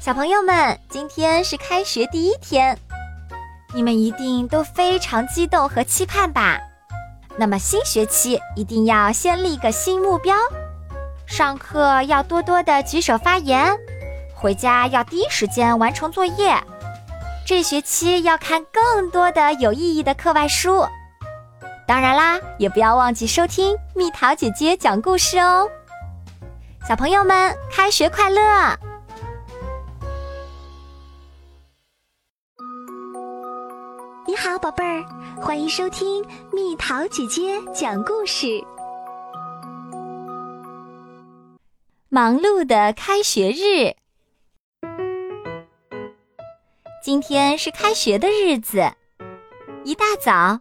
小朋友们，今天是开学第一天，你们一定都非常激动和期盼吧？那么新学期一定要先立个新目标，上课要多多的举手发言，回家要第一时间完成作业。这学期要看更多的有意义的课外书，当然啦，也不要忘记收听蜜桃姐姐讲故事哦。小朋友们，开学快乐！你好，宝贝儿，欢迎收听蜜桃姐姐讲故事。忙碌的开学日，今天是开学的日子。一大早，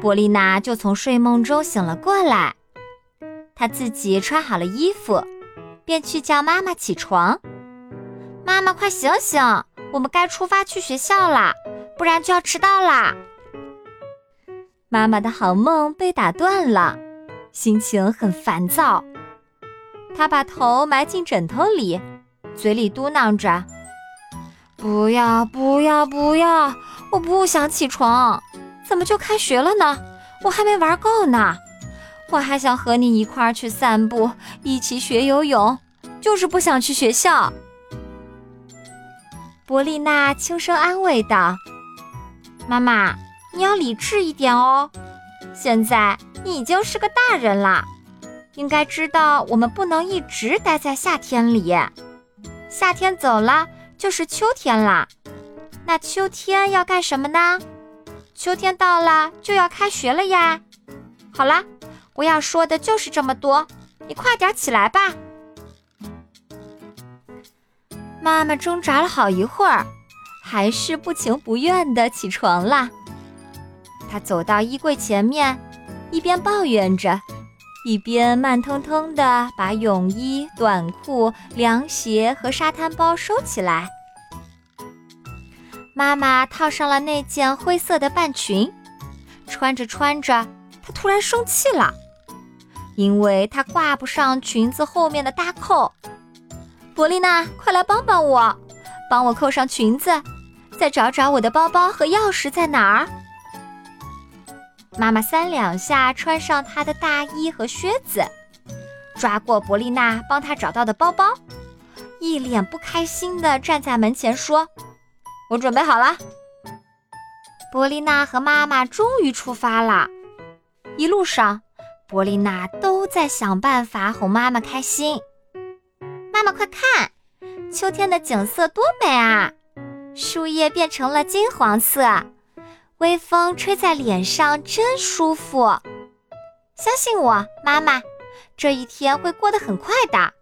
波丽娜就从睡梦中醒了过来，她自己穿好了衣服，便去叫妈妈起床。妈妈，快醒醒，我们该出发去学校啦！不然就要迟到啦！妈妈的好梦被打断了，心情很烦躁。她把头埋进枕头里，嘴里嘟囔着：“不要，不要，不要！我不想起床。怎么就开学了呢？我还没玩够呢。我还想和你一块儿去散步，一起学游泳，就是不想去学校。”伯丽娜轻声安慰道。妈妈，你要理智一点哦。现在你已经是个大人了，应该知道我们不能一直待在夏天里。夏天走了就是秋天啦。那秋天要干什么呢？秋天到了就要开学了呀。好啦，我要说的就是这么多，你快点起来吧。妈妈挣扎了好一会儿。还是不情不愿的起床了。他走到衣柜前面，一边抱怨着，一边慢腾腾地把泳衣、短裤、凉鞋和沙滩包收起来。妈妈套上了那件灰色的半裙，穿着穿着，她突然生气了，因为她挂不上裙子后面的大扣。伯丽娜，快来帮帮我，帮我扣上裙子。再找找我的包包和钥匙在哪儿？妈妈三两下穿上她的大衣和靴子，抓过伯丽娜帮她找到的包包，一脸不开心地站在门前说：“我准备好了。”伯丽娜和妈妈终于出发了。一路上，伯丽娜都在想办法哄妈妈开心。妈妈，快看，秋天的景色多美啊！树叶变成了金黄色，微风吹在脸上真舒服。相信我，妈妈，这一天会过得很快的。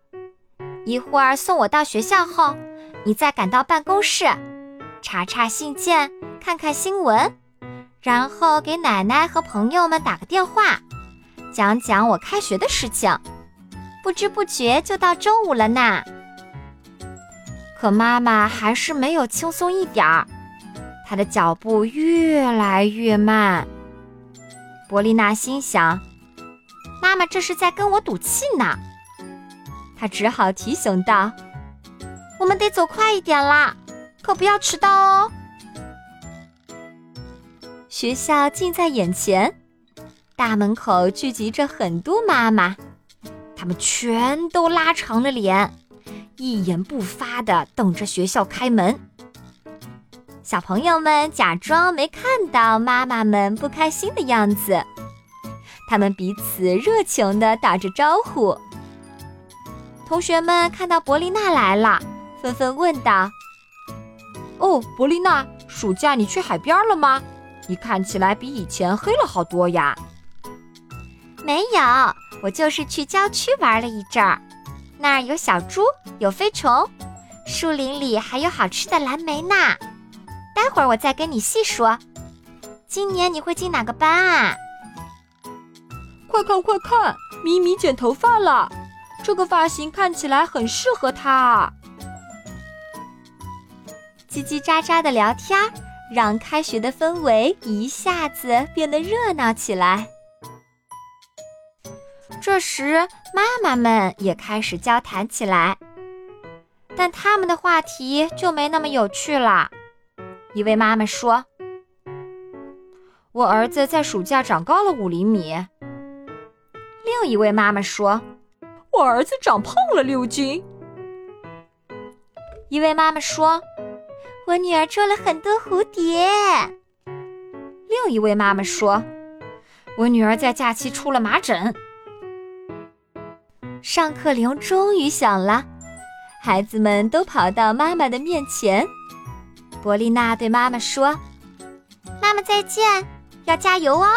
一会儿送我到学校后，你再赶到办公室，查查信件，看看新闻，然后给奶奶和朋友们打个电话，讲讲我开学的事情。不知不觉就到中午了呢。可妈妈还是没有轻松一点儿，她的脚步越来越慢。伯丽娜心想：“妈妈这是在跟我赌气呢。”她只好提醒道：“我们得走快一点啦，可不要迟到哦。”学校近在眼前，大门口聚集着很多妈妈，她们全都拉长了脸。一言不发地等着学校开门。小朋友们假装没看到妈妈们不开心的样子，他们彼此热情地打着招呼。同学们看到伯丽娜来了，纷纷问道：“哦，伯丽娜，暑假你去海边了吗？你看起来比以前黑了好多呀。”“没有，我就是去郊区玩了一阵儿。”那儿有小猪，有飞虫，树林里还有好吃的蓝莓呢。待会儿我再跟你细说。今年你会进哪个班啊？快看快看，咪咪剪头发了，这个发型看起来很适合她。叽叽喳喳的聊天，让开学的氛围一下子变得热闹起来。这时，妈妈们也开始交谈起来。但他们的话题就没那么有趣了。一位妈妈说：“我儿子在暑假长高了五厘米。”另一位妈妈说：“我儿子长胖了六斤。”一位妈妈说：“我女儿捉了很多蝴蝶。”另一位妈妈说：“我女儿在假期出了麻疹。”上课铃终于响了，孩子们都跑到妈妈的面前。波丽娜对妈妈说：“妈妈再见，要加油哦！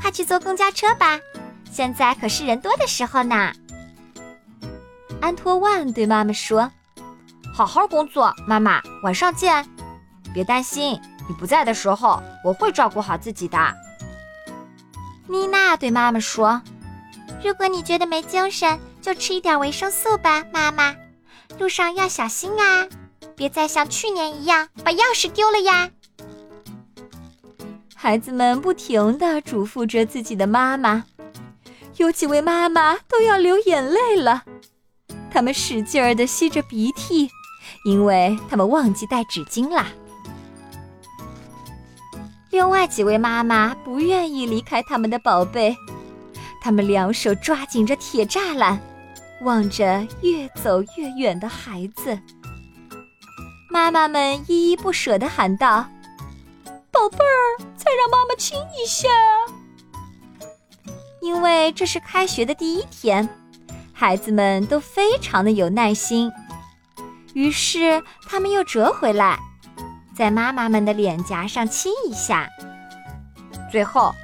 快去坐公交车吧，现在可是人多的时候呢。”安托万对妈妈说：“好好工作，妈妈，晚上见。别担心，你不在的时候，我会照顾好自己的。”妮娜对妈妈说。如果你觉得没精神，就吃一点维生素吧，妈妈。路上要小心啊，别再像去年一样把钥匙丢了呀。孩子们不停地嘱咐着自己的妈妈，有几位妈妈都要流眼泪了，他们使劲儿地吸着鼻涕，因为他们忘记带纸巾啦。另外几位妈妈不愿意离开他们的宝贝。他们两手抓紧着铁栅栏，望着越走越远的孩子。妈妈们依依不舍地喊道：“宝贝儿，再让妈妈亲一下。”因为这是开学的第一天，孩子们都非常的有耐心。于是他们又折回来，在妈妈们的脸颊上亲一下。最后。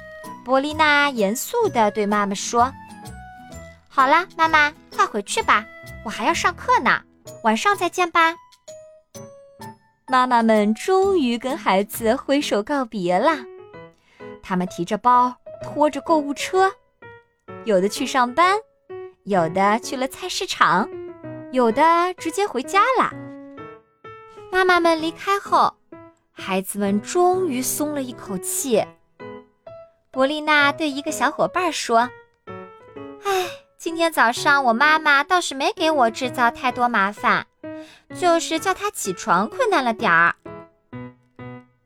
波丽娜严肃地对妈妈说：“好了，妈妈，快回去吧，我还要上课呢。晚上再见吧。”妈妈们终于跟孩子挥手告别了。他们提着包，拖着购物车，有的去上班，有的去了菜市场，有的直接回家了。妈妈们离开后，孩子们终于松了一口气。波丽娜对一个小伙伴说：“哎，今天早上我妈妈倒是没给我制造太多麻烦，就是叫她起床困难了点儿。”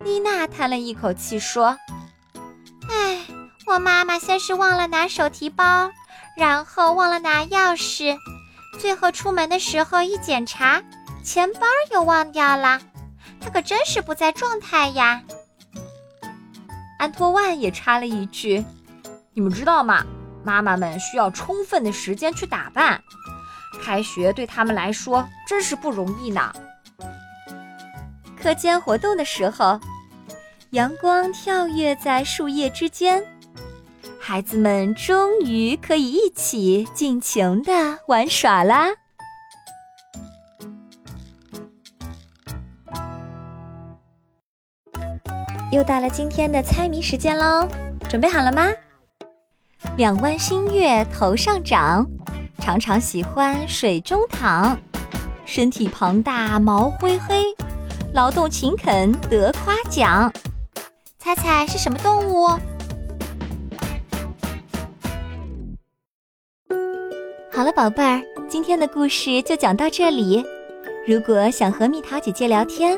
妮娜叹了一口气说：“哎，我妈妈先是忘了拿手提包，然后忘了拿钥匙，最后出门的时候一检查，钱包又忘掉了。她可真是不在状态呀。”安托万也插了一句：“你们知道吗？妈妈们需要充分的时间去打扮，开学对他们来说真是不容易呢。”课间活动的时候，阳光跳跃在树叶之间，孩子们终于可以一起尽情的玩耍啦。又到了今天的猜谜时间喽，准备好了吗？两弯新月头上长，常常喜欢水中躺，身体庞大毛灰黑，劳动勤恳得夸奖。猜猜是什么动物？好了，宝贝儿，今天的故事就讲到这里。如果想和蜜桃姐姐聊天，